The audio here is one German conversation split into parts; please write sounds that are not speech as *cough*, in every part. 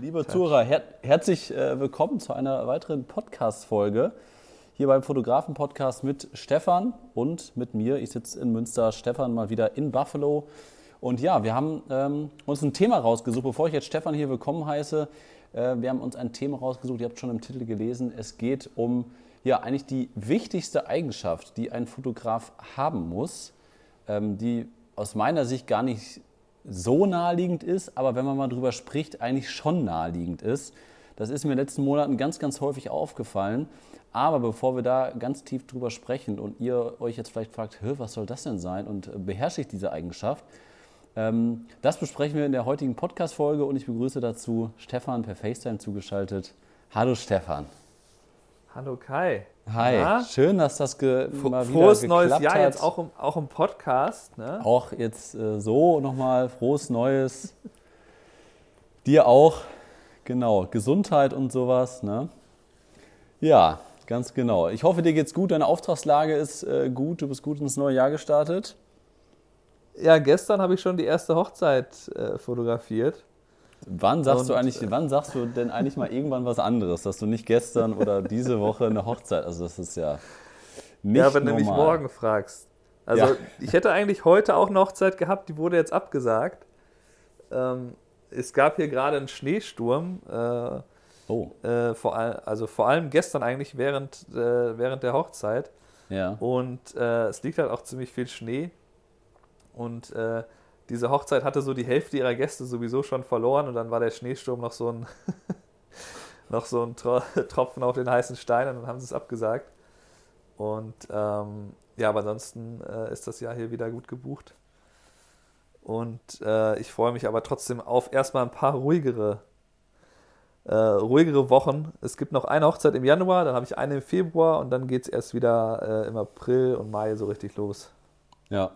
Liebe Zuhörer, her herzlich äh, willkommen zu einer weiteren Podcast-Folge hier beim Fotografen-Podcast mit Stefan und mit mir. Ich sitze in Münster, Stefan mal wieder in Buffalo. Und ja, wir haben ähm, uns ein Thema rausgesucht. Bevor ich jetzt Stefan hier willkommen heiße, äh, wir haben uns ein Thema rausgesucht, ihr habt schon im Titel gelesen. Es geht um ja eigentlich die wichtigste Eigenschaft, die ein Fotograf haben muss, ähm, die aus meiner Sicht gar nicht so naheliegend ist, aber wenn man mal drüber spricht, eigentlich schon naheliegend ist. Das ist mir in den letzten Monaten ganz, ganz häufig aufgefallen. Aber bevor wir da ganz tief drüber sprechen und ihr euch jetzt vielleicht fragt, was soll das denn sein und äh, beherrsche ich diese Eigenschaft, ähm, das besprechen wir in der heutigen Podcast-Folge und ich begrüße dazu Stefan per FaceTime zugeschaltet. Hallo Stefan. Hallo Kai. Hi, Na? schön, dass das mal wieder Frohes neues Jahr hat. jetzt auch im, auch im Podcast. Ne? Auch jetzt äh, so nochmal frohes neues. *laughs* Dir auch, genau, Gesundheit und sowas. Ne? Ja, ganz genau. Ich hoffe, dir geht's gut, deine Auftragslage ist äh, gut, du bist gut ins neue Jahr gestartet. Ja, gestern habe ich schon die erste Hochzeit äh, fotografiert. Wann sagst, und, du eigentlich, wann sagst du denn eigentlich mal irgendwann was anderes, dass du nicht gestern oder diese Woche eine Hochzeit, also das ist ja nicht Ja, wenn normal. du mich morgen fragst. Also ja. *laughs* ich hätte eigentlich heute auch eine Hochzeit gehabt, die wurde jetzt abgesagt. Ähm, es gab hier gerade einen Schneesturm. Äh, oh. Äh, vor, all, also vor allem gestern eigentlich während, äh, während der Hochzeit. Ja. Und äh, es liegt halt auch ziemlich viel Schnee. Und äh, diese Hochzeit hatte so die Hälfte ihrer Gäste sowieso schon verloren und dann war der Schneesturm noch so ein, *laughs* noch so ein *laughs* Tropfen auf den heißen Stein und dann haben sie es abgesagt. Und ähm, ja, aber ansonsten äh, ist das Jahr hier wieder gut gebucht. Und äh, ich freue mich aber trotzdem auf erstmal ein paar ruhigere, äh, ruhigere Wochen. Es gibt noch eine Hochzeit im Januar, dann habe ich eine im Februar und dann geht es erst wieder äh, im April und Mai so richtig los. Ja,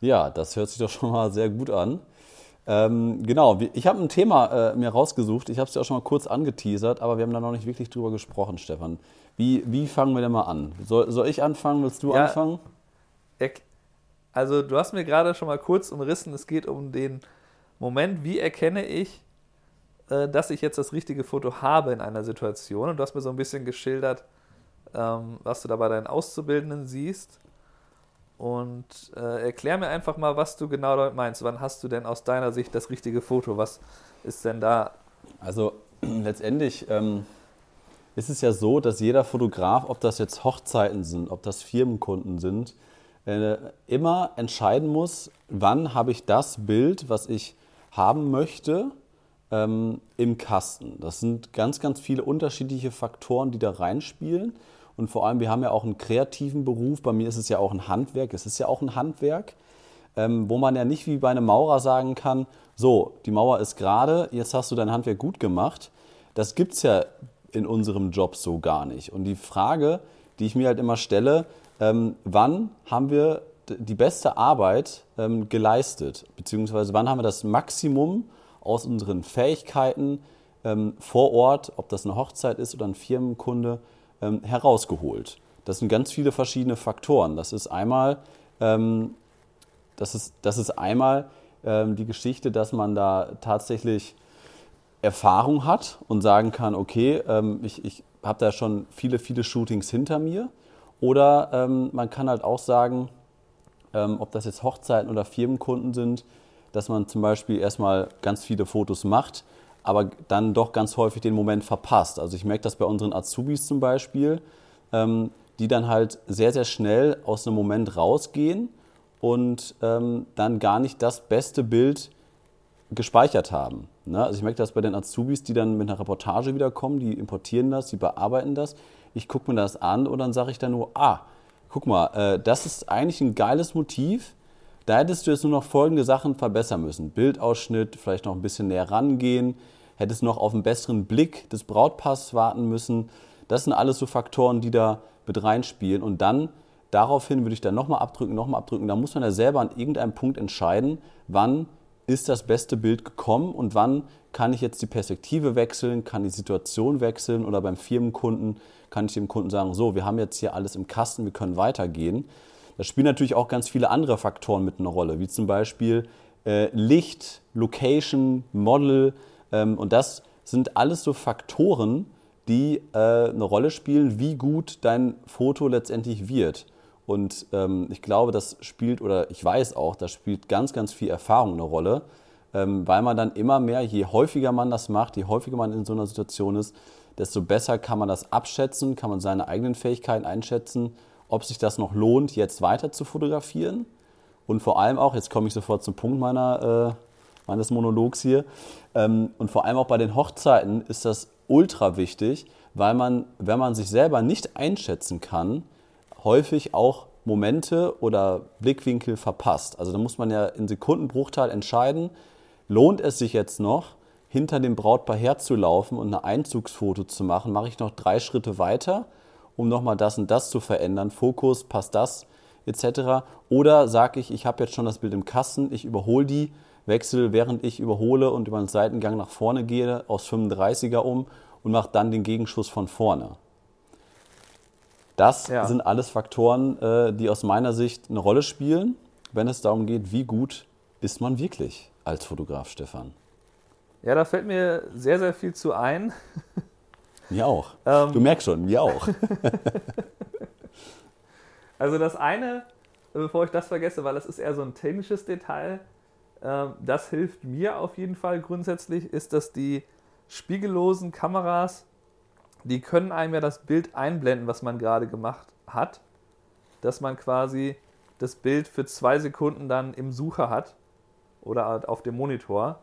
ja, das hört sich doch schon mal sehr gut an. Ähm, genau, ich habe ein Thema äh, mir rausgesucht. Ich habe es ja auch schon mal kurz angeteasert, aber wir haben da noch nicht wirklich drüber gesprochen, Stefan. Wie, wie fangen wir denn mal an? Soll, soll ich anfangen? Willst du ja, anfangen? Also, du hast mir gerade schon mal kurz umrissen, es geht um den Moment, wie erkenne ich, äh, dass ich jetzt das richtige Foto habe in einer Situation. Und du hast mir so ein bisschen geschildert, ähm, was du da bei deinen Auszubildenden siehst. Und äh, erklär mir einfach mal, was du genau damit meinst. Wann hast du denn aus deiner Sicht das richtige Foto? Was ist denn da? Also *clears throat* letztendlich ähm, ist es ja so, dass jeder Fotograf, ob das jetzt Hochzeiten sind, ob das Firmenkunden sind, äh, immer entscheiden muss, wann habe ich das Bild, was ich haben möchte, ähm, im Kasten. Das sind ganz, ganz viele unterschiedliche Faktoren, die da reinspielen. Und vor allem, wir haben ja auch einen kreativen Beruf. Bei mir ist es ja auch ein Handwerk. Es ist ja auch ein Handwerk, ähm, wo man ja nicht wie bei einem Maurer sagen kann, so, die Mauer ist gerade, jetzt hast du dein Handwerk gut gemacht. Das gibt es ja in unserem Job so gar nicht. Und die Frage, die ich mir halt immer stelle, ähm, wann haben wir die beste Arbeit ähm, geleistet? Beziehungsweise wann haben wir das Maximum aus unseren Fähigkeiten ähm, vor Ort, ob das eine Hochzeit ist oder ein Firmenkunde, ähm, herausgeholt. Das sind ganz viele verschiedene Faktoren. Das ist einmal, ähm, das ist, das ist einmal ähm, die Geschichte, dass man da tatsächlich Erfahrung hat und sagen kann, okay, ähm, ich, ich habe da schon viele, viele Shootings hinter mir. Oder ähm, man kann halt auch sagen, ähm, ob das jetzt Hochzeiten oder Firmenkunden sind, dass man zum Beispiel erstmal ganz viele Fotos macht aber dann doch ganz häufig den Moment verpasst. Also ich merke das bei unseren Azubis zum Beispiel, ähm, die dann halt sehr, sehr schnell aus einem Moment rausgehen und ähm, dann gar nicht das beste Bild gespeichert haben. Ne? Also ich merke das bei den Azubis, die dann mit einer Reportage wiederkommen, die importieren das, die bearbeiten das. Ich gucke mir das an und dann sage ich dann nur, ah, guck mal, äh, das ist eigentlich ein geiles Motiv. Da hättest du jetzt nur noch folgende Sachen verbessern müssen. Bildausschnitt, vielleicht noch ein bisschen näher rangehen, hättest noch auf einen besseren Blick des Brautpaares warten müssen. Das sind alles so Faktoren, die da mit reinspielen. Und dann daraufhin würde ich dann nochmal abdrücken, nochmal abdrücken. Da muss man ja selber an irgendeinem Punkt entscheiden, wann ist das beste Bild gekommen und wann kann ich jetzt die Perspektive wechseln, kann die Situation wechseln oder beim Firmenkunden kann ich dem Kunden sagen, so, wir haben jetzt hier alles im Kasten, wir können weitergehen. Da spielen natürlich auch ganz viele andere Faktoren mit eine Rolle, wie zum Beispiel äh, Licht, Location, Model, Ähm, und das sind alles so Faktoren, die äh, eine Rolle spielen, wie gut dein Foto letztendlich wird. Und ähm, ich glaube, das spielt, oder ich weiß auch, das spielt ganz, ganz viel Erfahrung eine Rolle, ähm, weil man dann immer mehr, je häufiger man das macht, je häufiger man in so einer Situation ist, desto besser kann man das abschätzen, kann man seine eigenen Fähigkeiten einschätzen, ob sich das noch lohnt, jetzt weiter zu fotografieren. Und vor allem auch, jetzt komme ich sofort zum Punkt meiner, äh, meines Monologs hier, ähm, und vor allem auch bei den Hochzeiten ist das ultra wichtig, weil man, wenn man sich selber nicht einschätzen kann, häufig auch Momente oder Blickwinkel verpasst. Also da muss man ja in Sekundenbruchteil entscheiden, lohnt es sich jetzt noch, hinter dem Brautpaar herzulaufen und ein Einzugsfoto zu machen? Mache ich noch drei Schritte weiter, um nochmal das und das zu verändern? Fokus, passt das, etc. Oder sage ich, ich habe jetzt schon das Bild im Kasten, ich überhole die, wechsle, während ich überhole und über den Seitengang nach vorne gehe, aus 35er um und mache dann den Gegenschuss von vorne. Das ja. sind alles Faktoren, äh, die aus meiner Sicht eine Rolle spielen, wenn es darum geht, wie gut ist man wirklich als Fotograf, Stefan. Ja, da fällt mir sehr, sehr viel zu ein. Mir auch. Ähm, du merkst schon, mir auch. *laughs* also das eine, bevor ich das vergesse, weil das ist eher so ein technisches Detail, ähm, das hilft mir auf jeden Fall grundsätzlich, ist, dass die spiegellosen Kameras, die können einem ja das Bild einblenden, was man gerade gemacht hat, dass man quasi das Bild für zwei Sekunden dann im Sucher hat oder auf dem Monitor.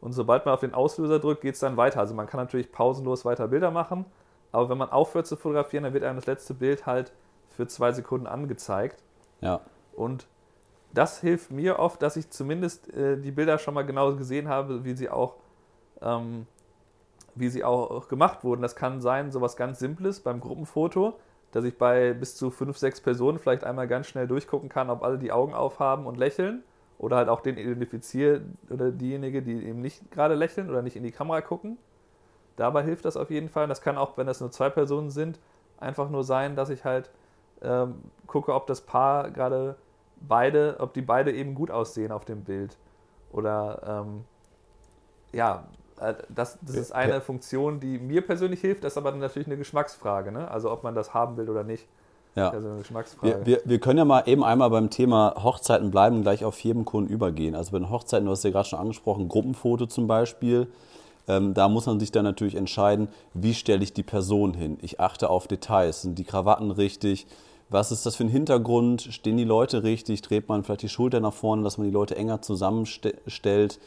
Und sobald man auf den Auslöser drückt, geht es dann weiter. Also man kann natürlich pausenlos weiter Bilder machen, aber wenn man aufhört zu fotografieren, dann wird einem das letzte Bild halt für zwei Sekunden angezeigt. Ja. Und das hilft mir oft, dass ich zumindest äh, die Bilder schon mal genau gesehen habe, wie sie auch, ähm, wie sie auch gemacht wurden. Das kann sein, sowas ganz Simples beim Gruppenfoto, dass ich bei bis zu fünf, sechs Personen vielleicht einmal ganz schnell durchgucken kann, ob alle die Augen aufhaben und lächeln oder halt auch den identifizieren oder diejenige, die eben nicht gerade lächeln oder nicht in die Kamera gucken. Dabei hilft das auf jeden Fall. Das kann auch, wenn das nur zwei Personen sind, einfach nur sein, dass ich halt ähm, gucke, ob das Paar gerade beide, ob die beide eben gut aussehen auf dem Bild. Oder ähm, ja, äh, das, das ist eine Funktion, die mir persönlich hilft, das ist aber natürlich eine Geschmacksfrage, ne? also ob man das haben will oder nicht. Ja. Also eine Geschmacksfrage. Wir, wir, wir, können ja mal eben einmal beim Thema Hochzeiten bleiben und gleich auf Firmenkunden übergehen. Also bei den Hochzeiten, du hast ja gerade schon angesprochen, Gruppenfoto zum Beispiel. Ähm, da muss man sich dann natürlich entscheiden, wie stelle ich die Person hin. Ich achte auf Details. Sind die Krawatten richtig? Was ist das für ein Hintergrund? Stehen die Leute richtig? Dreht man vielleicht die Schulter nach vorne, dass man die Leute enger zusammenstellt?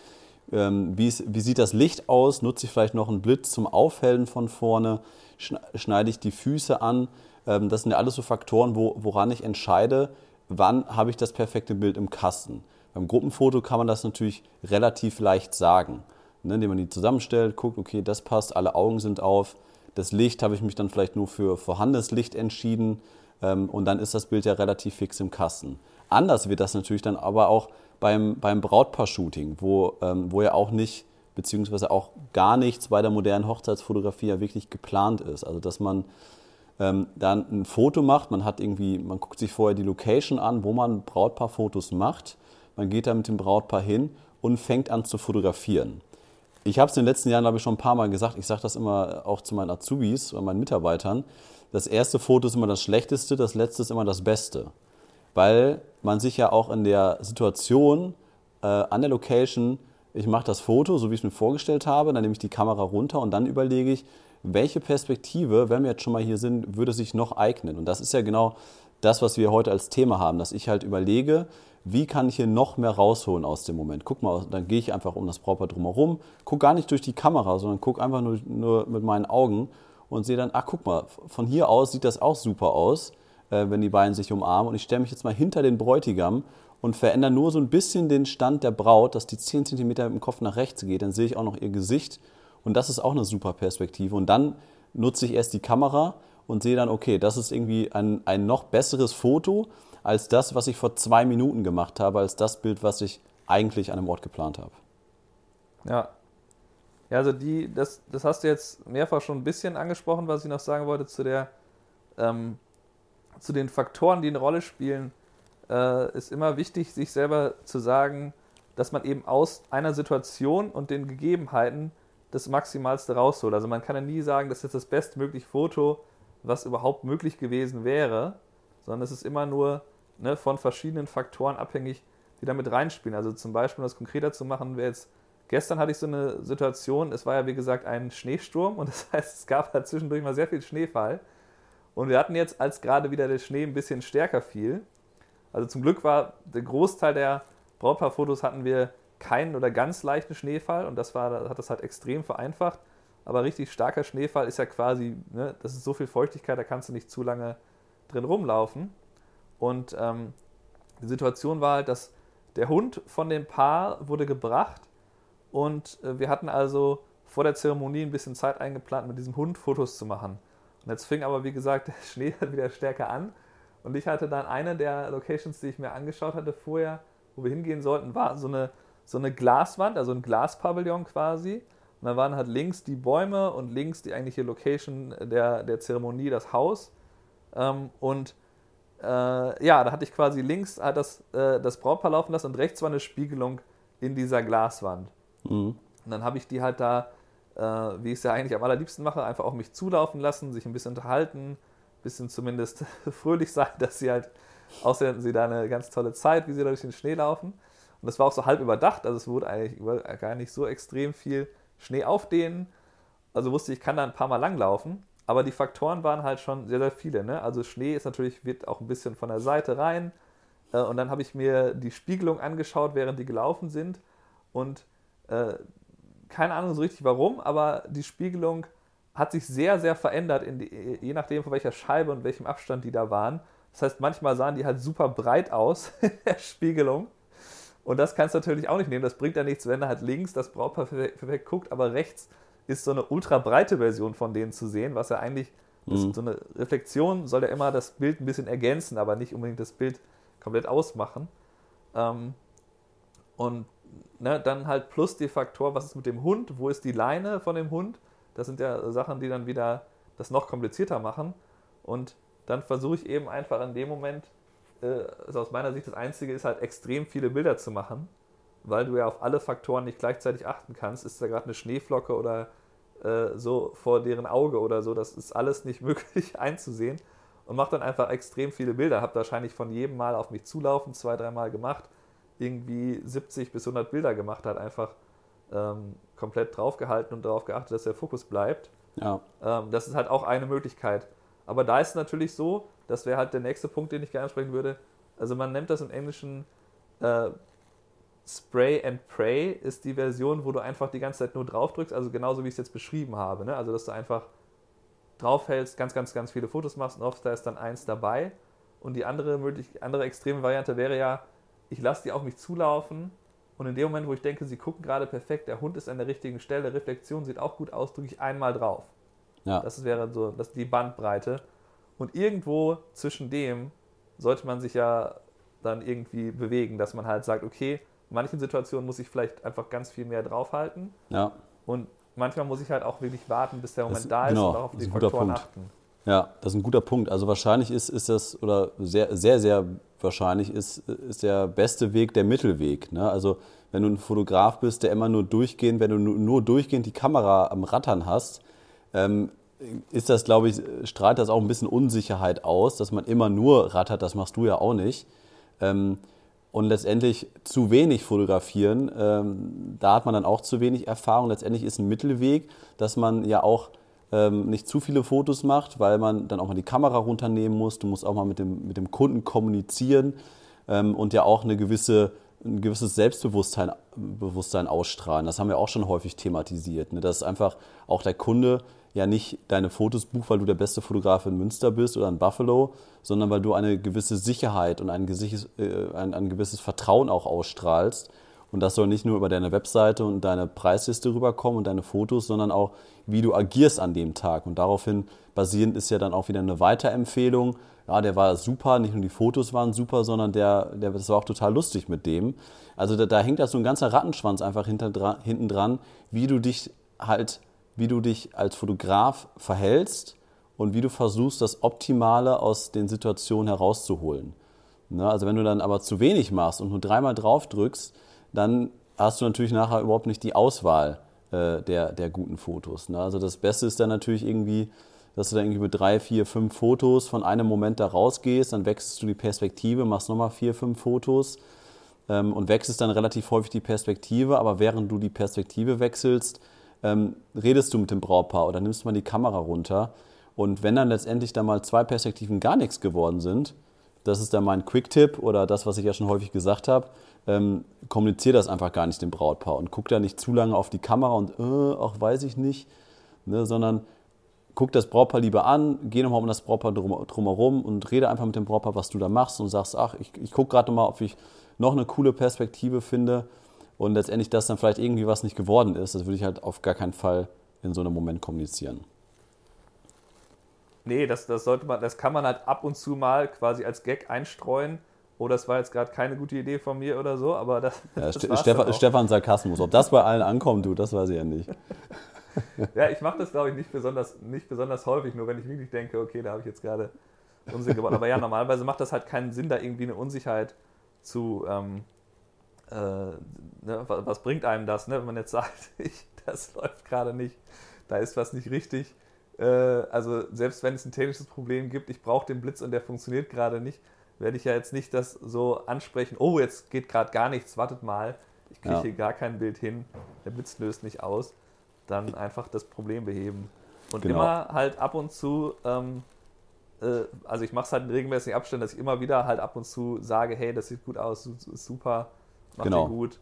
Ähm, wie, ist, wie, sieht das Licht aus? Nutze ich vielleicht noch einen Blitz zum Aufhellen von vorne? Schneide ich die Füße an? Ähm, das sind ja alles so Faktoren, wo, woran ich entscheide, wann habe ich das perfekte Bild im Kasten. Beim Gruppenfoto kann man das natürlich relativ leicht sagen, ne, indem man die zusammenstellt, guckt, okay, das passt, alle Augen sind auf. Das Licht habe ich mich dann vielleicht nur für vorhandenes Licht entschieden ähm, und dann ist das Bild ja relativ fix im Kasten. Anders wird das natürlich dann aber auch beim, beim Brautpaar-Shooting, wo, ähm, wo ja auch nicht, beziehungsweise auch gar nichts bei der modernen Hochzeitsfotografie ja wirklich geplant ist. Also dass man ähm, dann ein Foto macht. Man hat irgendwie, man guckt sich vorher die Location an, wo man Brautpaarfotos macht. Man geht da mit dem Brautpaar hin und fängt an zu fotografieren. Ich habe es in den letzten Jahren, glaube ich, schon ein paar Mal gesagt. Ich sage das immer auch zu meinen Azubis oder meinen Mitarbeitern. Das erste Foto ist immer das schlechteste, das letzte ist immer das Beste. Weil man sich ja auch in der Situation, äh, an der Location, ich mache das Foto, so wie ich es mir vorgestellt habe, dann nehme ich die Kamera runter und dann überlege ich, welche Perspektive, wenn wir jetzt schon mal hier sind, würde sich noch eignen? Und das ist ja genau das, was wir heute als Thema haben, dass ich halt überlege, wie kann ich hier noch mehr rausholen aus dem Moment? Guck mal, dann gehe ich einfach um das Brautpaar drumherum, guck gar nicht durch die Kamera, sondern guck einfach nur, nur mit meinen Augen und sehe dann, ach guck mal, von hier aus sieht das auch super aus, äh, wenn die beiden sich umarmen. Und ich stelle mich jetzt mal hinter den Bräutigam und verändere nur so ein bisschen den Stand der Braut, dass die 10 cm mit dem Kopf nach rechts geht. Dann sehe ich auch noch ihr Gesicht und das ist auch eine super Perspektive. Und dann nutze ich erst die Kamera und sehe dann, okay, das ist irgendwie ein, ein noch besseres Foto als das, was ich vor zwei Minuten gemacht habe, als das Bild, was ich eigentlich an einem Ort geplant habe. Ja. Ja, also die, das, das hast du jetzt mehrfach schon ein bisschen angesprochen, was ich noch sagen wollte zu der, ähm, zu den Faktoren, die eine Rolle spielen, äh, ist immer wichtig, sich selber zu sagen, dass man eben aus einer Situation und den Gegebenheiten das Maximalste rausholt. Also man kann ja nie sagen, das ist das bestmögliche Foto, was überhaupt möglich gewesen wäre, sondern es ist immer nur ne, von verschiedenen Faktoren abhängig, die damit reinspielen. Also zum Beispiel, um das konkreter zu machen, wäre jetzt, gestern hatte ich so eine Situation, es war ja wie gesagt ein Schneesturm und *laughs* das heißt, es gab halt zwischendurch mal sehr viel Schneefall. Und wir hatten jetzt, als gerade wieder der Schnee ein bisschen stärker fiel, also zum Glück war der Großteil der Brautpaarfotos hatten wir keinen oder ganz leichten Schneefall und das war, hat das halt extrem vereinfacht. Aber richtig starker Schneefall ist ja quasi, ne, das ist so viel Feuchtigkeit, da kannst du nicht zu lange drin rumlaufen. Und ähm, die Situation war halt, dass der Hund von dem Paar wurde gebracht und äh, wir hatten also vor der Zeremonie ein bisschen Zeit eingeplant, mit diesem Hund Fotos zu machen. Und jetzt fing aber, wie gesagt, *laughs* der Schnee wieder stärker an. Und ich hatte dann eine der Locations, die ich mir angeschaut hatte vorher, wo wir hingehen sollten, war so eine so eine Glaswand, also ein Glaspavillon quasi. Und da waren halt links die Bäume und links die eigentliche Location der, der Zeremonie, das Haus. Ähm, und äh, ja, da hatte ich quasi links hat das, äh, das Brautpaar laufen lassen und rechts war eine Spiegelung in dieser Glaswand. Mhm. Und dann habe ich die halt da, äh, wie ich es ja eigentlich am allerliebsten mache, einfach auch mich zulaufen lassen, sich ein bisschen unterhalten, ein bisschen zumindest *laughs* fröhlich sein, dass sie halt, außer sie da eine ganz tolle Zeit, wie sie da durch den Schnee laufen. Und das war auch so halb überdacht, also es wurde eigentlich gar nicht so extrem viel Schnee aufdehnen. Also wusste ich, ich kann da ein paar Mal langlaufen. Aber die Faktoren waren halt schon sehr, sehr viele. Ne? Also Schnee ist natürlich, wird auch ein bisschen von der Seite rein. Äh, und dann habe ich mir die Spiegelung angeschaut, während die gelaufen sind. Und äh, keine Ahnung so richtig warum, aber die Spiegelung hat sich sehr, sehr verändert, die, je nachdem, von welcher Scheibe und welchem Abstand die da waren. Das heißt, manchmal sahen die halt super breit aus *laughs* in der Spiegelung. Und das kannst du natürlich auch nicht nehmen. Das bringt ja nichts, wenn er halt links das Brautpaar perfekt guckt, aber rechts ist so eine ultra breite Version von denen zu sehen, was ja eigentlich, mhm. so eine Reflexion soll ja immer das Bild ein bisschen ergänzen, aber nicht unbedingt das Bild komplett ausmachen. Ähm, und ne, dann halt plus die Faktor, was ist mit dem Hund, wo ist die Leine von dem Hund? Das sind ja Sachen, die dann wieder das noch komplizierter machen. Und dann versuche ich eben einfach in dem Moment also aus meiner Sicht das Einzige ist halt extrem viele Bilder zu machen, weil du ja auf alle Faktoren nicht gleichzeitig achten kannst. Ist da gerade eine Schneeflocke oder äh, so vor deren Auge oder so, das ist alles nicht *laughs* möglich einzusehen und mach dann einfach extrem viele Bilder. Hab wahrscheinlich von jedem Mal auf mich zulaufen, zwei, dreimal gemacht, irgendwie 70 bis 100 Bilder gemacht, hat einfach ähm, komplett draufgehalten und darauf geachtet, dass der Fokus bleibt. Ja. Ähm, das ist halt auch eine Möglichkeit. Aber da ist es natürlich so, das wäre halt der nächste Punkt, den ich gerne ansprechen würde. Also man nennt das im Englischen äh, Spray and Pray ist die Version, wo du einfach die ganze Zeit nur drauf drückst, also genauso wie ich es jetzt beschrieben habe. Ne? Also dass du einfach draufhältst, ganz, ganz, ganz viele Fotos machst und oft da ist dann eins dabei. Und die andere, möglich, andere extreme Variante wäre ja, ich lasse die auf mich zulaufen und in dem Moment, wo ich denke, sie gucken gerade perfekt, der Hund ist an der richtigen Stelle, Reflexion sieht auch gut aus, drücke ich einmal drauf. Ja. Das wäre so das die Bandbreite. Und irgendwo zwischen dem sollte man sich ja dann irgendwie bewegen, dass man halt sagt, okay, in manchen Situationen muss ich vielleicht einfach ganz viel mehr draufhalten. Ja. Und manchmal muss ich halt auch wirklich warten, bis der Moment das, da ist genau, und auch auf die Faktoren Punkt. achten. Ja, das ist ein guter Punkt. Also wahrscheinlich ist, ist das, oder sehr, sehr, sehr wahrscheinlich ist, ist der beste Weg der Mittelweg. Ne? Also wenn du ein Fotograf bist, der immer nur durchgehend, wenn du nur durchgehend die Kamera am Rattern hast, ähm, ist das, glaube ich, strahlt das auch ein bisschen Unsicherheit aus, dass man immer nur rattert, das machst du ja auch nicht. Ähm, und letztendlich zu wenig fotografieren, ähm, da hat man dann auch zu wenig Erfahrung. Letztendlich ist ein Mittelweg, dass man ja auch ähm, nicht zu viele Fotos macht, weil man dann auch mal die Kamera runternehmen muss. Du musst auch mal mit dem, mit dem Kunden kommunizieren und ja auch eine gewisse, ein gewisses Selbstbewusstsein Bewusstsein ausstrahlen. Das haben wir auch schon häufig thematisiert. Ne? Dass einfach auch der Kunde ja nicht deine Fotos buchst, weil du der beste Fotograf in Münster bist oder in Buffalo, sondern weil du eine gewisse Sicherheit und ein gewisses, äh, ein, ein gewisses Vertrauen auch ausstrahlst. Und das soll nicht nur über deine Webseite und deine Preisliste rüberkommen und deine Fotos, sondern auch, wie du agierst an dem Tag. Und daraufhin basierend ist ja dann auch wieder eine Weiterempfehlung. Ja, der war super, nicht nur die Fotos waren super, sondern der, der, das war auch total lustig mit dem. Also da, da hängt da so ein ganzer Rattenschwanz einfach hinten dran, wie du dich halt wie du dich als Fotograf verhältst und wie du versuchst, das Optimale aus den Situationen herauszuholen. Ne? Also wenn du dann aber zu wenig machst und nur dreimal drauf drückst, dann hast du natürlich nachher überhaupt nicht die Auswahl, äh, der, der guten Fotos. Ne? Also das Beste ist dann natürlich irgendwie, dass du dann irgendwie mit drei, vier, fünf Fotos von einem Moment da rausgehst, dann wechselst du die Perspektive, machst nochmal vier, fünf Fotos ähm, und wechselst dann relativ häufig die Perspektive, aber während du die Perspektive wechselst, ähm, redest du mit dem Brautpaar oder nimmst mal die Kamera runter. Und wenn dann letztendlich da mal zwei Perspektiven gar nichts geworden sind, das ist dann mein Quick-Tipp oder das, was ich ja schon häufig gesagt habe, ähm, kommuniziere das einfach gar nicht dem Brautpaar und guck da nicht zu lange auf die Kamera und äh, auch weiß ich nicht, ne, sondern guck das Brautpaar lieber an, geh nochmal um das Brautpaar drum, drumherum und rede einfach mit dem Brautpaar, was du da machst und sagst, ach, ich, ich gucke gerade mal, ob ich noch eine coole Perspektive finde und letztendlich das dann vielleicht irgendwie was nicht geworden ist, das würde ich halt auf gar keinen Fall in so einem Moment kommunizieren. Nee, das, das sollte man, das kann man halt ab und zu mal quasi als Gag einstreuen. Oh, das war jetzt gerade keine gute Idee von mir oder so, aber das. Ja, das Stefan, Stefan Sarkasmus. Ob das bei allen ankommt, du, das weiß ich ja nicht. *laughs* ja, ich mache das, glaube ich, nicht besonders, nicht besonders häufig, nur wenn ich wirklich denke, okay, da habe ich jetzt gerade Unsinn gemacht. Aber ja, normalerweise macht das halt keinen Sinn, da irgendwie eine Unsicherheit zu. Ähm, äh, ne, was bringt einem das, ne, wenn man jetzt sagt, *laughs* ich, das läuft gerade nicht, da ist was nicht richtig äh, also selbst wenn es ein technisches Problem gibt, ich brauche den Blitz und der funktioniert gerade nicht, werde ich ja jetzt nicht das so ansprechen, oh, jetzt geht gerade gar nichts, wartet mal, ich kriege ja. hier gar kein Bild hin, der Blitz löst nicht aus, dann einfach das Problem beheben. Und genau. immer halt ab und zu, ähm, äh, also ich mache es halt in regelmäßigen Abständen, dass ich immer wieder halt ab und zu sage, hey, das sieht gut aus, super, macht genau. gut.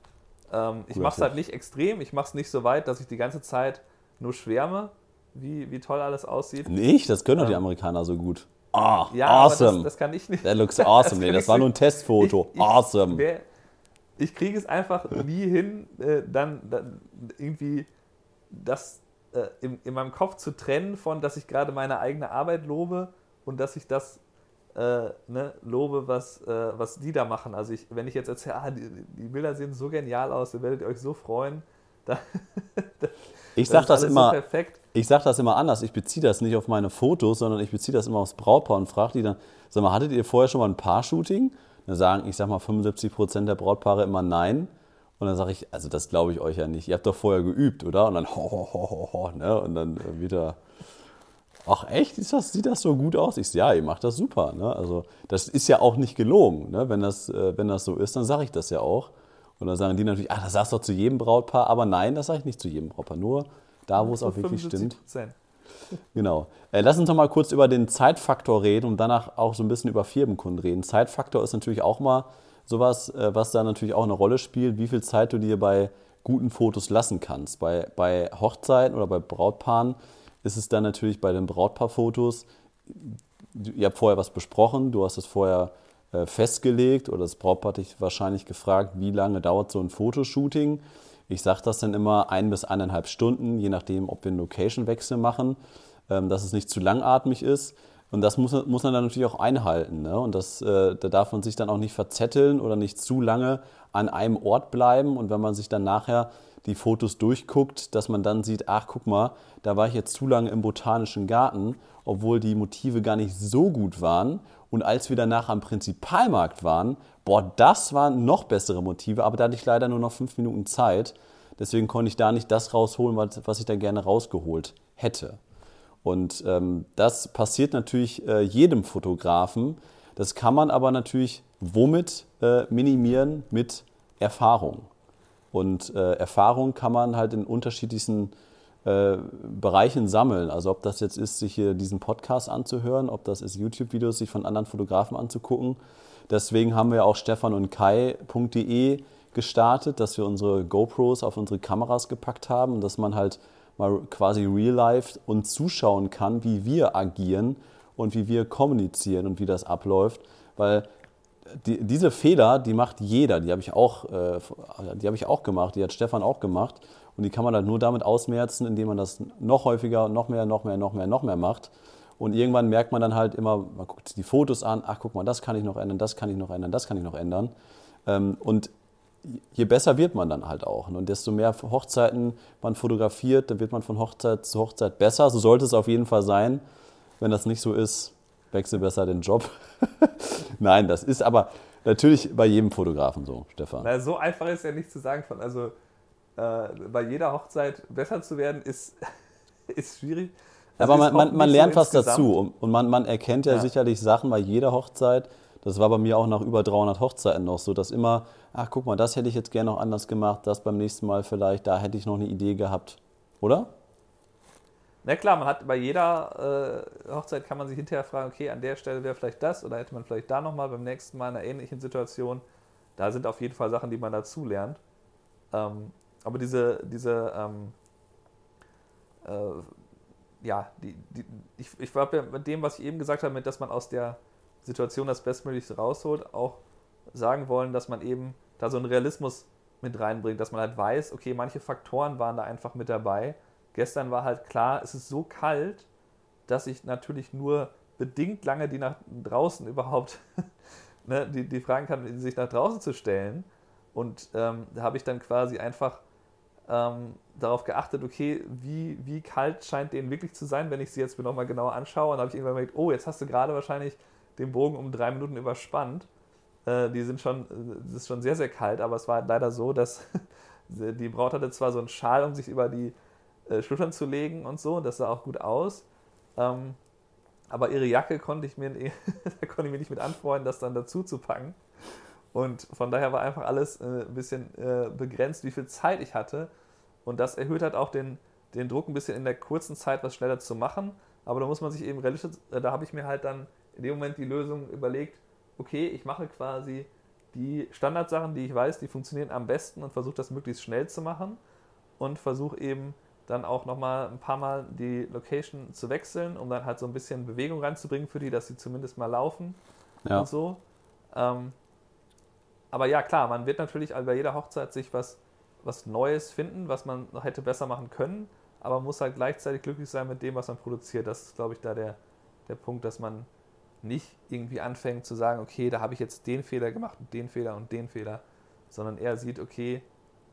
Ähm, ich mache es halt nicht extrem, ich mache es nicht so weit, dass ich die ganze Zeit nur schwärme, wie, wie toll alles aussieht. Nicht? Das können doch die ähm, Amerikaner so gut. Ah, oh, ja, awesome. Das, das, kann ich nicht. That looks awesome. das *laughs* nee, das war nur ein Testfoto. Ich, ich, awesome. Wer, ich kriege es einfach nie hin, äh, dann, dann, irgendwie das äh, in, in meinem Kopf zu trennen von, dass ich gerade meine eigene Arbeit lobe und dass ich das äh, ne, lobe, was, äh, was die da machen. Also ich, wenn ich jetzt erzähle, ah, die, die, Bilder sehen so genial aus, ihr werdet euch so freuen. *laughs* Da, ich sage das, das immer. So. Ich sage das immer anders. Ich beziehe das nicht auf meine Fotos, sondern ich beziehe das immer aufs Brautpaar und frage die dann, sag mal, hattet ihr vorher schon mal ein Paar-Shooting? Dann sagen, ich sag mal, 75 Prozent der Brautpaare immer nein. Und dann sage ich, also das glaube ich euch ja nicht. Ihr habt doch vorher geübt, oder? Und dann *laughs* ho, ho, ho, ho, ho ne? Und dann wieder, ach echt, ist das, sieht das so gut aus? Ich sage, ja, ihr macht das super. Ne? Also das ist ja auch nicht gelogen. Ne? Wenn, das, äh, wenn das so ist, dann sage ich das ja auch. Und dann sagen die natürlich, ach, das sagst du doch zu jedem Brautpaar. Aber nein, das sage ich nicht zu jedem Brautpaar. Nur da, wo es auch wirklich stimmt. *laughs* Genau. Äh, lass uns noch mal kurz über den Zeitfaktor reden und danach auch so ein bisschen über Firmenkunden reden. Zeitfaktor ist natürlich auch mal sowas, äh, was da natürlich auch eine Rolle spielt, wie viel Zeit du dir bei guten Fotos lassen kannst. Bei, bei Hochzeiten oder bei Brautpaaren ist es dann natürlich bei den Brautpaarfotos, ihr habt vorher was besprochen, du hast es vorher äh, festgelegt oder das Brautpaar hat dich wahrscheinlich gefragt, wie lange dauert so ein Fotoshooting. Ich sage das dann immer ein bis eineinhalb Stunden, je nachdem, ob wir einen Location-Wechsel machen, ähm, dass es nicht zu langatmig ist. Und das muss, muss man dann natürlich auch einhalten. Ne? Und das, äh, da darf man sich dann auch nicht verzetteln oder nicht zu lange an einem Ort bleiben. Und wenn man sich dann nachher die Fotos durchguckt, dass man dann sieht, ach guck mal, da war ich jetzt zu lange im botanischen Garten, obwohl die Motive gar nicht so gut waren. Und als wir danach am Prinzipalmarkt waren, boah, das waren noch bessere Motive, aber da hatte ich leider nur noch fünf Minuten Zeit. Deswegen konnte ich da nicht das rausholen, was, was ich da gerne rausgeholt hätte. Und ähm, das passiert natürlich äh, jedem Fotografen. Das kann man aber natürlich womit äh, minimieren? Mit Erfahrung. Und äh, Erfahrung kann man halt in unterschiedlichsten äh, Bereichen sammeln. Also ob das jetzt ist, sich hier diesen Podcast anzuhören, ob das ist, YouTube-Videos sich von anderen Fotografen anzugucken. Deswegen haben wir auch stefan und kai.de gestartet, dass wir unsere GoPros auf unsere Kameras gepackt haben, dass man halt mal quasi real life uns zuschauen kann, wie wir agieren und wie wir kommunizieren und wie das abläuft, weil die, diese Fehler, die macht jeder, die habe ich auch, äh, habe ich auch gemacht, die hat Stefan auch gemacht und die kann man halt nur damit ausmerzen, indem man das noch häufiger, noch mehr, noch mehr, noch mehr, noch mehr macht. Und irgendwann merkt man dann halt immer, man guckt sich die Fotos an, ach guck mal, das kann ich noch ändern, das kann ich noch ändern, das kann ich noch ändern. Ähm, und je besser wird man dann halt auch. Und desto mehr Hochzeiten man fotografiert, dann wird man von Hochzeit zu Hochzeit besser. So sollte es auf jeden Fall sein. Wenn das nicht so ist, wechsel besser den Job. *laughs* Nein, das ist aber natürlich bei jedem Fotografen so, Stefan. Na, so einfach ist ja nicht zu sagen von, also äh, bei jeder Hochzeit besser zu werden, ist, *laughs* ist schwierig. Also aber man, man, man lernt so was dazu und, und man, man erkennt ja, ja, sicherlich Sachen bei jeder Hochzeit. Das war bei mir auch nach über 300 Hochzeiten noch so, dass immer, ach guck mal, das hätte ich jetzt gerne noch anders gemacht, das beim nächsten Mal vielleicht, da hätte ich noch eine Idee gehabt. Oder? Na klar, man hat bei jeder äh, Hochzeit kann man sich hinterher fragen, okay, an der Stelle wäre vielleicht das oder hätte man vielleicht da nochmal beim nächsten Mal in einer ähnlichen Situation. Da sind auf jeden Fall Sachen, die man dazu lernt. Ähm, aber diese, diese ähm, äh, ja, die, die, ich, ich war ja mit dem, was ich eben gesagt habe, mit, dass man aus der Situation das Bestmöglichste rausholt, auch sagen wollen, dass man eben da so einen Realismus mit reinbringt, dass man halt weiß, okay, manche Faktoren waren da einfach mit dabei Gestern war halt klar, es ist so kalt, dass ich natürlich nur bedingt lange die nach draußen überhaupt, *laughs* ne, die, die fragen kann, sich nach draußen zu stellen. Und ähm, da habe ich dann quasi einfach ähm, darauf geachtet, okay, wie, wie kalt scheint denen wirklich zu sein, wenn ich sie jetzt mir nochmal genauer anschaue. Und habe ich irgendwann gemerkt, oh, jetzt hast du gerade wahrscheinlich den Bogen um drei Minuten überspannt. Äh, die sind schon, das ist schon sehr, sehr kalt, aber es war leider so, dass *laughs* die Braut hatte zwar so einen Schal, um sich über die äh, Schultern zu legen und so. Das sah auch gut aus. Ähm, aber ihre Jacke konnte ich mir, *laughs* da konnte ich mir nicht mit anfreunden, das dann dazu zu packen. Und von daher war einfach alles äh, ein bisschen äh, begrenzt, wie viel Zeit ich hatte. Und das erhöht halt auch den, den Druck ein bisschen in der kurzen Zeit was schneller zu machen. Aber da muss man sich eben realistisch, äh, da habe ich mir halt dann in dem Moment die Lösung überlegt, okay, ich mache quasi die Standardsachen, die ich weiß, die funktionieren am besten und versuche das möglichst schnell zu machen und versuche eben dann auch nochmal ein paar Mal die Location zu wechseln, um dann halt so ein bisschen Bewegung reinzubringen für die, dass sie zumindest mal laufen ja. und so. Ähm, aber ja, klar, man wird natürlich bei jeder Hochzeit sich was, was Neues finden, was man noch hätte besser machen können, aber man muss halt gleichzeitig glücklich sein mit dem, was man produziert. Das ist, glaube ich, da der, der Punkt, dass man nicht irgendwie anfängt zu sagen, okay, da habe ich jetzt den Fehler gemacht und den Fehler und den Fehler, sondern eher sieht, okay,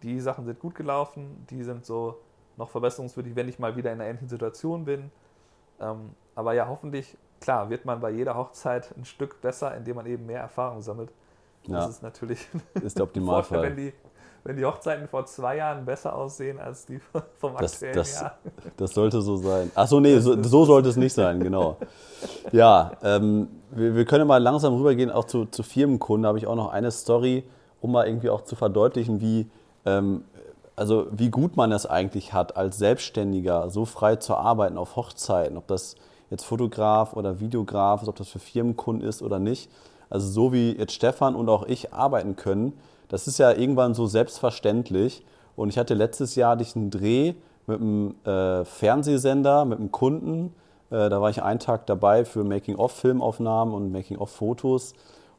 die Sachen sind gut gelaufen, die sind so noch verbesserungswürdig, wenn ich mal wieder in einer ähnlichen Situation bin. Ähm, aber ja, hoffentlich, klar, wird man bei jeder Hochzeit ein Stück besser, indem man eben mehr Erfahrung sammelt. Ja. Das ist natürlich *laughs* ist der Optimalfall. wenn, die, wenn die Hochzeiten vor zwei Jahren besser aussehen als die *laughs* vom aktuellen das, das, Jahr. Das sollte so sein. Achso, nee, so, so sollte es nicht sein, genau. Ja, ähm, wir, wir, können mal langsam rübergehen, auch zu, zu Firmenkunden. Da habe ich auch noch eine Story, um mal irgendwie auch zu verdeutlichen, wie ähm, also wie gut man es eigentlich hat, als Selbstständiger so frei zu arbeiten auf Hochzeiten, ob das jetzt Fotograf oder Videograf ist, ob das für Firmenkunden ist oder nicht. Also so wie jetzt Stefan und auch ich arbeiten können, das ist ja irgendwann so selbstverständlich. Und ich hatte letztes Jahr einen Dreh mit einem äh, Fernsehsender, mit einem Kunden. Äh, da war ich einen Tag dabei für Making-of-Filmaufnahmen und Making-of-Fotos.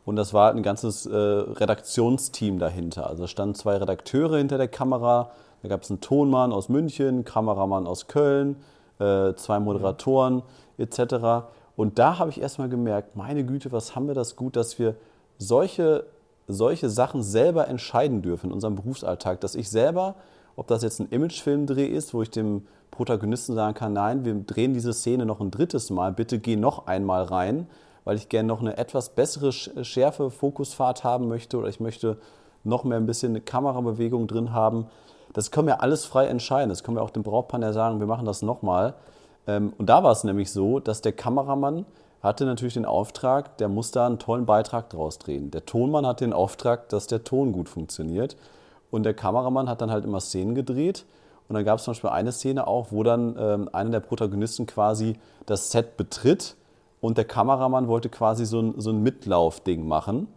Und das war ein ganzes äh, Redaktionsteam dahinter. Also standen zwei Redakteure hinter der Kamera. Da gab es einen Tonmann aus München, einen Kameramann aus Köln, äh, zwei Moderatoren etc. Und da habe ich erstmal gemerkt, meine Güte, was haben wir das gut, dass wir solche, solche Sachen selber entscheiden dürfen in unserem Berufsalltag. Dass ich selber, ob das jetzt ein Imagefilmdreh ist, wo ich dem Protagonisten sagen kann, nein, wir drehen diese Szene noch ein drittes Mal, bitte geh noch einmal rein weil ich gerne noch eine etwas bessere Schärfe, Fokusfahrt haben möchte oder ich möchte noch mehr ein bisschen eine Kamerabewegung drin haben. Das können wir alles frei entscheiden. Das können wir auch dem Brautpaar sagen, wir machen das nochmal. Ähm, und da war es nämlich so, dass der Kameramann hatte natürlich den Auftrag, der muss da einen tollen Beitrag draus drehen. Der Tonmann hat den Auftrag, dass der Ton gut funktioniert. Und der Kameramann hat dann halt immer Szenen gedreht. Und dann gab es zum Beispiel eine Szene auch, wo dann ähm, einer der Protagonisten quasi das Set betritt und der Kameramann wollte quasi so ein, so ein Mitlaufding machen.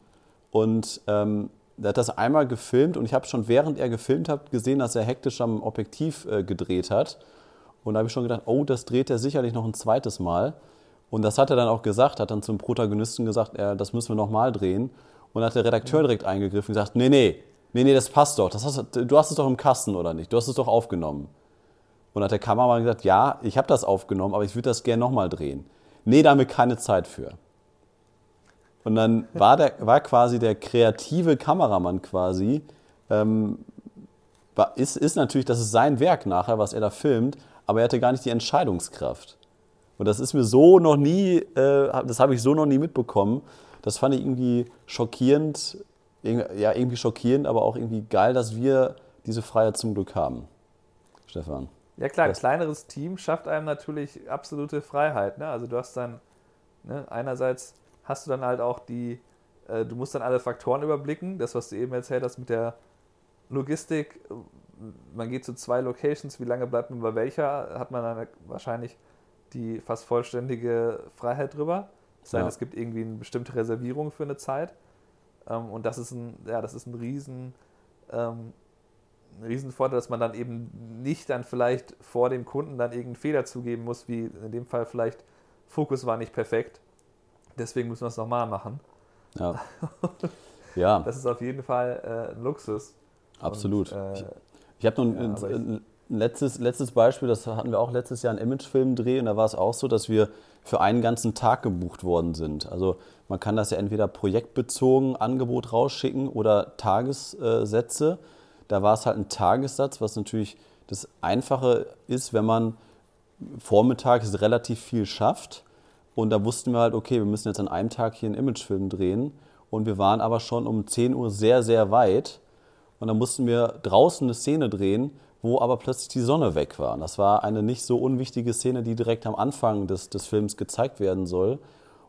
Und ähm, er hat das einmal gefilmt und ich habe schon während er gefilmt hat gesehen, dass er hektisch am Objektiv äh, gedreht hat. Und da habe ich schon gedacht, oh, das dreht er sicherlich noch ein zweites Mal. Und das hat er dann auch gesagt, hat dann zum Protagonisten gesagt, äh, das müssen wir nochmal drehen. Und dann hat der Redakteur direkt eingegriffen und gesagt, nee, nee, nee, nee, das passt doch. Das hast, du hast es doch im Kasten, oder nicht? Du hast es doch aufgenommen. Und dann hat der Kameramann gesagt, ja, ich habe das aufgenommen, aber ich würde das gerne nochmal drehen nee, da haben wir keine Zeit für. Und dann war, der, war quasi der kreative Kameramann quasi, ähm, war, ist, ist natürlich, das ist sein Werk nachher, was er da filmt, aber er hatte gar nicht die Entscheidungskraft. Und das ist mir so noch nie, äh, das habe ich so noch nie mitbekommen. Das fand ich irgendwie schockierend, ja, irgendwie schockierend, aber auch irgendwie geil, dass wir diese Freiheit zum Glück haben. Stefan. Ja klar, ein kleineres Team schafft einem natürlich absolute Freiheit. Ne? Also du hast dann, ne, einerseits hast du dann halt auch die, äh, du musst dann alle Faktoren überblicken. Das, was du eben erzählt hast mit der Logistik, man geht zu zwei Locations, wie lange bleibt man bei welcher, hat man dann wahrscheinlich die fast vollständige Freiheit drüber. Es sei denn, ja. es gibt irgendwie eine bestimmte Reservierung für eine Zeit. Ähm, und das ist ein, ja, das ist ein riesen, ähm, ein Riesenvorteil, dass man dann eben nicht dann vielleicht vor dem Kunden dann irgendeinen Fehler zugeben muss, wie in dem Fall vielleicht Fokus war nicht perfekt. Deswegen müssen wir es nochmal machen. Ja. *laughs* ja. Das ist auf jeden Fall äh, ein Luxus. Absolut. Und, äh, ich, ich habe noch ein, ja, ein, ein, letztes, letztes Beispiel, das hatten wir auch letztes Jahr einen Imagefilm-Dreh und da war es auch so, dass wir für einen ganzen Tag gebucht worden sind. Also man kann das ja entweder projektbezogen Angebot rausschicken oder Tagessätze. Da war es halt ein Tagessatz, was natürlich das Einfache ist, wenn man vormittags relativ viel schafft. Und da wussten wir halt, okay, wir müssen jetzt an einem Tag hier einen Imagefilm drehen. Und wir waren aber schon um 10 Uhr sehr, sehr weit. Und dann mussten wir draußen eine Szene drehen, wo aber plötzlich die Sonne weg war. Und das war eine nicht so unwichtige Szene, die direkt am Anfang des, des Films gezeigt werden soll.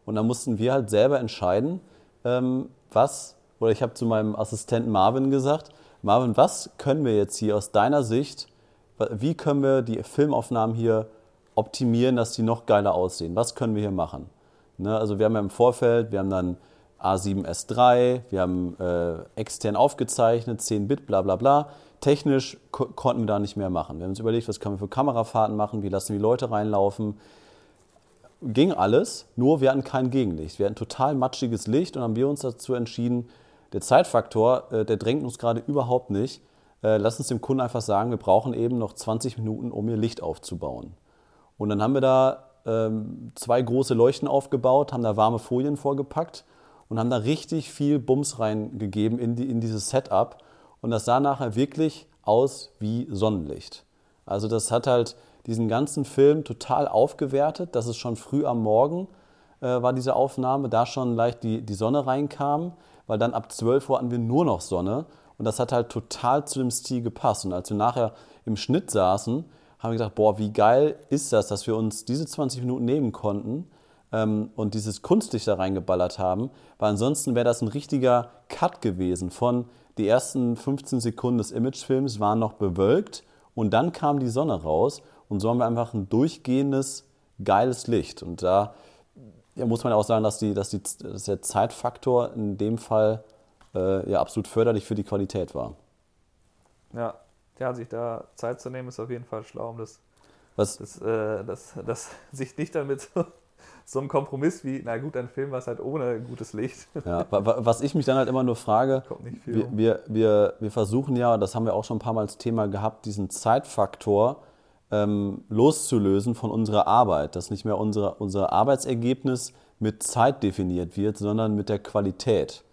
Und dann mussten wir halt selber entscheiden, ähm, was, oder ich habe zu meinem Assistenten Marvin gesagt, Marvin, was können wir jetzt hier aus deiner Sicht, wie können wir die Filmaufnahmen hier optimieren, dass die noch geiler aussehen? Was können wir hier machen? Ne, also wir haben ja im Vorfeld, wir haben dann A7S3, wir haben äh, extern aufgezeichnet, 10 Bit, bla bla bla. Technisch ko konnten wir da nicht mehr machen. Wir haben uns überlegt, was können wir für Kamerafahrten machen, wie lassen wir die Leute reinlaufen. Ging alles, nur wir hatten kein Gegenlicht. Wir hatten total matschiges Licht und haben wir uns dazu entschieden, der Zeitfaktor, äh, der drängt uns gerade überhaupt nicht. Äh, lass uns dem Kunden einfach sagen, wir brauchen eben noch 20 Minuten, um ihr Licht aufzubauen. Und dann haben wir da ähm, zwei große Leuchten aufgebaut, haben da warme Folien vorgepackt und haben da richtig viel Bums reingegeben in, die, in dieses Setup. Und das sah nachher wirklich aus wie Sonnenlicht. Also das hat halt diesen ganzen Film total aufgewertet. Das ist schon früh am Morgen äh, war diese Aufnahme, da schon leicht die, die Sonne reinkam, weil dann ab 12 Uhr hatten wir nur noch Sonne. Und das hat halt total zu dem Stil gepasst. Und als wir nachher im Schnitt saßen, haben wir gedacht, boah, wie geil ist das, dass wir uns diese 20 Minuten nehmen konnten ähm, und dieses Kunstlicht da reingeballert haben, weil ansonsten wäre das ein richtiger Cut gewesen von die ersten 15 Sekunden des Imagefilms waren noch bewölkt und dann kam die Sonne raus und so haben wir einfach ein durchgehendes, geiles Licht. Und da ja, muss man auch sagen, dass, die, dass, die, dass der Zeitfaktor in dem Fall äh, ja absolut förderlich für die Qualität war. Ja, ja, sich da Zeit zu nehmen, ist auf jeden Fall schlau, um das, Was? das, äh, das, das *laughs* sich nicht damit so, so einem Kompromiss wie, na gut, ein Film war es halt ohne gutes Licht. *laughs* Ja, was ich mich dann halt immer nur frage, wir, wir, wir, wir versuchen ja, das haben wir auch schon ein paar Mal als Thema gehabt, diesen Zeitfaktor ähm, loszulösen von unserer Arbeit, dass nicht mehr unsere, unser Arbeitsergebnis mit Zeit definiert wird, sondern mit der Qualität.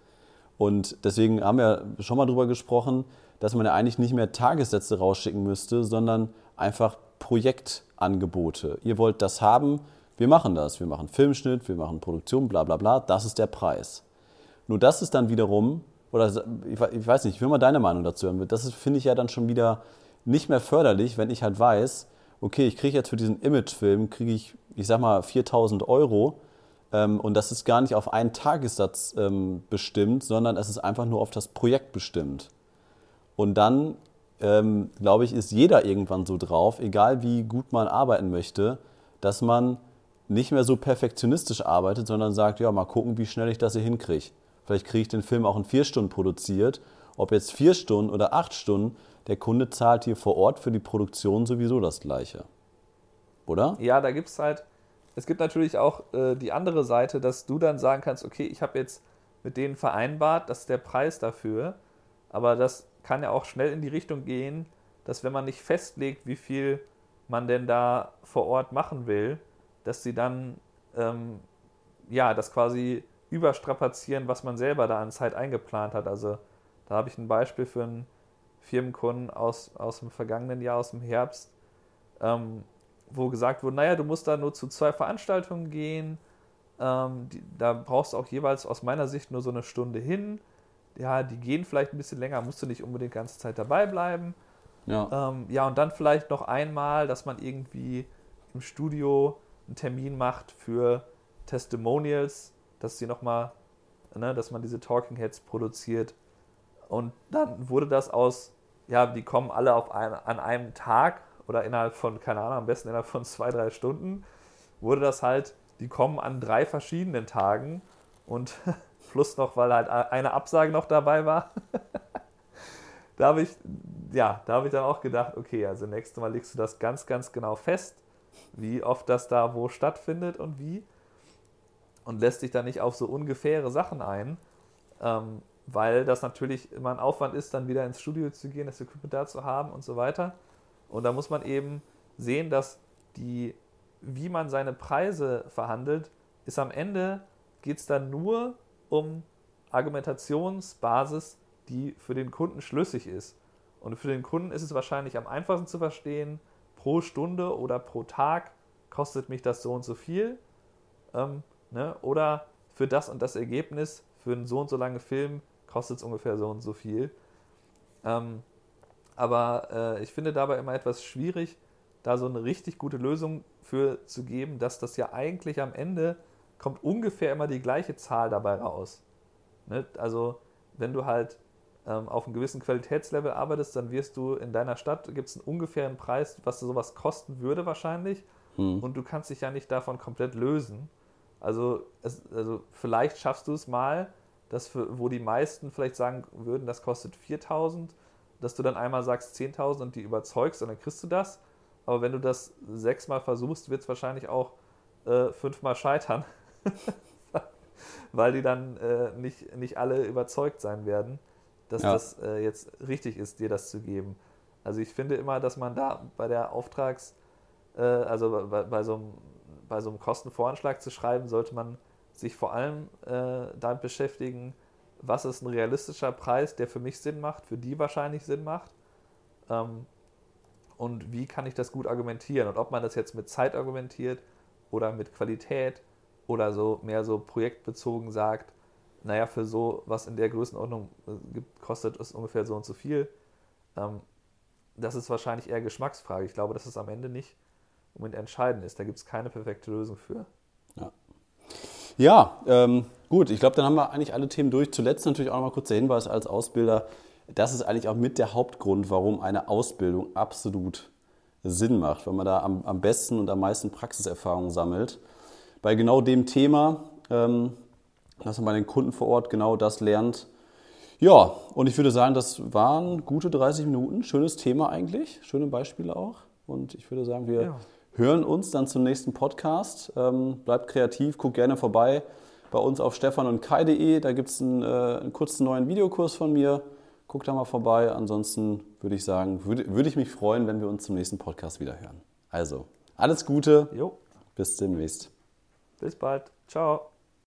Und deswegen haben wir schon mal darüber gesprochen, dass man ja eigentlich nicht mehr Tagessätze rausschicken müsste, sondern einfach Projektangebote. Ihr wollt das haben, wir machen das. Wir machen Filmschnitt, wir machen Produktion, bla bla bla. Das ist der Preis. Nur das ist dann wiederum, oder ich weiß nicht, ich will mal deine Meinung dazu hören. Das finde ich ja dann schon wieder nicht mehr förderlich, wenn ich halt weiß, okay, ich kriege jetzt für diesen Imagefilm, kriege ich, ich sag mal, 4000 Euro. Ähm, und das ist gar nicht auf einen Tagessatz ähm, bestimmt, sondern es ist einfach nur auf das Projekt bestimmt. Und dann, ähm, glaube ich, ist jeder irgendwann so drauf, egal wie gut man arbeiten möchte, dass man nicht mehr so perfektionistisch arbeitet, sondern sagt, ja, mal gucken, wie schnell ich das hier hinkriege. Vielleicht kriege ich den Film auch in vier Stunden produziert. Ob jetzt vier Stunden oder acht Stunden, der Kunde zahlt hier vor Ort für die Produktion sowieso das Gleiche. Oder? Ja, da gibt es halt, es gibt natürlich auch äh, die andere Seite, dass du dann sagen kannst, okay, ich habe jetzt mit denen vereinbart, das ist der Preis dafür, aber das kann ja auch schnell in die Richtung gehen, dass wenn man nicht festlegt, wie viel man denn da vor Ort machen will, dass sie dann ähm, ja das quasi überstrapazieren, was man selber da an Zeit eingeplant hat. Also da habe ich ein Beispiel für einen Firmenkunden aus, aus dem vergangenen Jahr, aus dem Herbst, ähm, wo gesagt wurde, naja, du musst da nur zu zwei Veranstaltungen gehen, ähm, die, da brauchst du auch jeweils aus meiner Sicht nur so eine Stunde hin ja, die gehen vielleicht ein bisschen länger, musst du nicht unbedingt die ganze Zeit dabei bleiben. Ja. Ähm, ja, und dann vielleicht noch einmal, dass man irgendwie im Studio einen Termin macht für Testimonials, dass sie nochmal, ne, dass man diese Talking Heads produziert. Und dann wurde das aus, ja, die kommen alle auf ein, an einem Tag oder innerhalb von, keine Ahnung, am besten innerhalb von zwei, drei Stunden, wurde das halt, die kommen an drei verschiedenen Tagen und *laughs* plus noch, weil halt eine Absage noch dabei war. *laughs* da habe ich, ja, da habe ich dann auch gedacht, okay, also nächstes Mal legst du das ganz, ganz genau fest, wie oft das da wo stattfindet und wie. Und lässt dich dann nicht auf so ungefähre Sachen ein, ähm, weil das natürlich immer ein Aufwand ist, dann wieder ins Studio zu gehen, das Equipment da zu haben und so weiter. Und da muss man eben sehen, dass die, wie man seine Preise verhandelt, ist am Ende geht es dann nur um Argumentationsbasis, die für den Kunden schlüssig ist. Und für den Kunden ist es wahrscheinlich am einfachsten zu verstehen, pro Stunde oder pro Tag kostet mich das so und so viel. Ähm, ne? Oder für das und das Ergebnis, für einen so und so langen Film, kostet es ungefähr so und so viel. Ähm, aber äh, ich finde dabei immer etwas schwierig, da so eine richtig gute Lösung für zu geben, dass das ja eigentlich am Ende kommt ungefähr immer die gleiche Zahl dabei raus. Ne? Also wenn du halt ähm, auf einem gewissen Qualitätslevel arbeitest, dann wirst du in deiner Stadt, gibt es einen ungefähren Preis, was sowas kosten würde wahrscheinlich. Hm. Und du kannst dich ja nicht davon komplett lösen. Also, es, also vielleicht schaffst du es mal, dass für, wo die meisten vielleicht sagen würden, das kostet 4000, dass du dann einmal sagst 10.000 und die überzeugst und dann kriegst du das. Aber wenn du das sechsmal versuchst, wird es wahrscheinlich auch äh, fünfmal scheitern. *laughs* weil die dann äh, nicht, nicht alle überzeugt sein werden, dass ja. das äh, jetzt richtig ist, dir das zu geben. Also ich finde immer, dass man da bei der Auftrags-, äh, also bei, bei, so einem, bei so einem Kostenvoranschlag zu schreiben, sollte man sich vor allem äh, damit beschäftigen, was ist ein realistischer Preis, der für mich Sinn macht, für die wahrscheinlich Sinn macht. Ähm, und wie kann ich das gut argumentieren? Und ob man das jetzt mit Zeit argumentiert oder mit Qualität oder so mehr so projektbezogen sagt, naja, für so was in der Größenordnung äh, kostet es ungefähr so und so viel. Ähm, das ist wahrscheinlich eher Geschmacksfrage. Ich glaube, dass es am Ende nicht unbedingt entscheidend ist. Da gibt es keine perfekte Lösung für. Ja, ähm, gut. Ich glaube, dann haben wir eigentlich alle Themen durch. Zuletzt natürlich auch noch mal kurz der Hinweis als Ausbilder. Das ist eigentlich auch mit der Hauptgrund, warum eine Ausbildung absolut Sinn macht, weil man da am, am besten und am meisten Praxiserfahrung sammelt bei genau dem Thema, ähm, dass man bei den Kunden vor Ort genau das lernt. Ja, und ich würde sagen, das waren gute 30 Minuten. Schönes Thema eigentlich, schöne Beispiele auch. Und ich würde sagen, wir ja. Hören uns dann zum nächsten Podcast. Ähm, bleibt kreativ, guckt gerne vorbei bei uns auf stefan und kai.de. Da gibt es einen, äh, einen kurzen neuen Videokurs von mir. Guckt da mal vorbei. Ansonsten würde ich sagen, würde, würde ich mich freuen, wenn wir uns zum nächsten Podcast wieder hören. Also, alles Gute. Jo. Bis demnächst. Bis bald. Ciao.